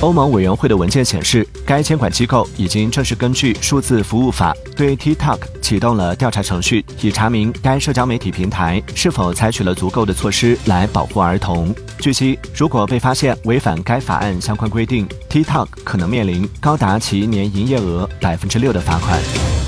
欧盟委员会的文件显示该监管机构已经正式根据数字服务法对 tiktok 启动了调查程序以查明该社交媒体平台是否采取了足够的措施来保护儿童。据悉如果被发现违反该法案相关规定 tiktok 可能面临高达其年营业额百分之六的罚款。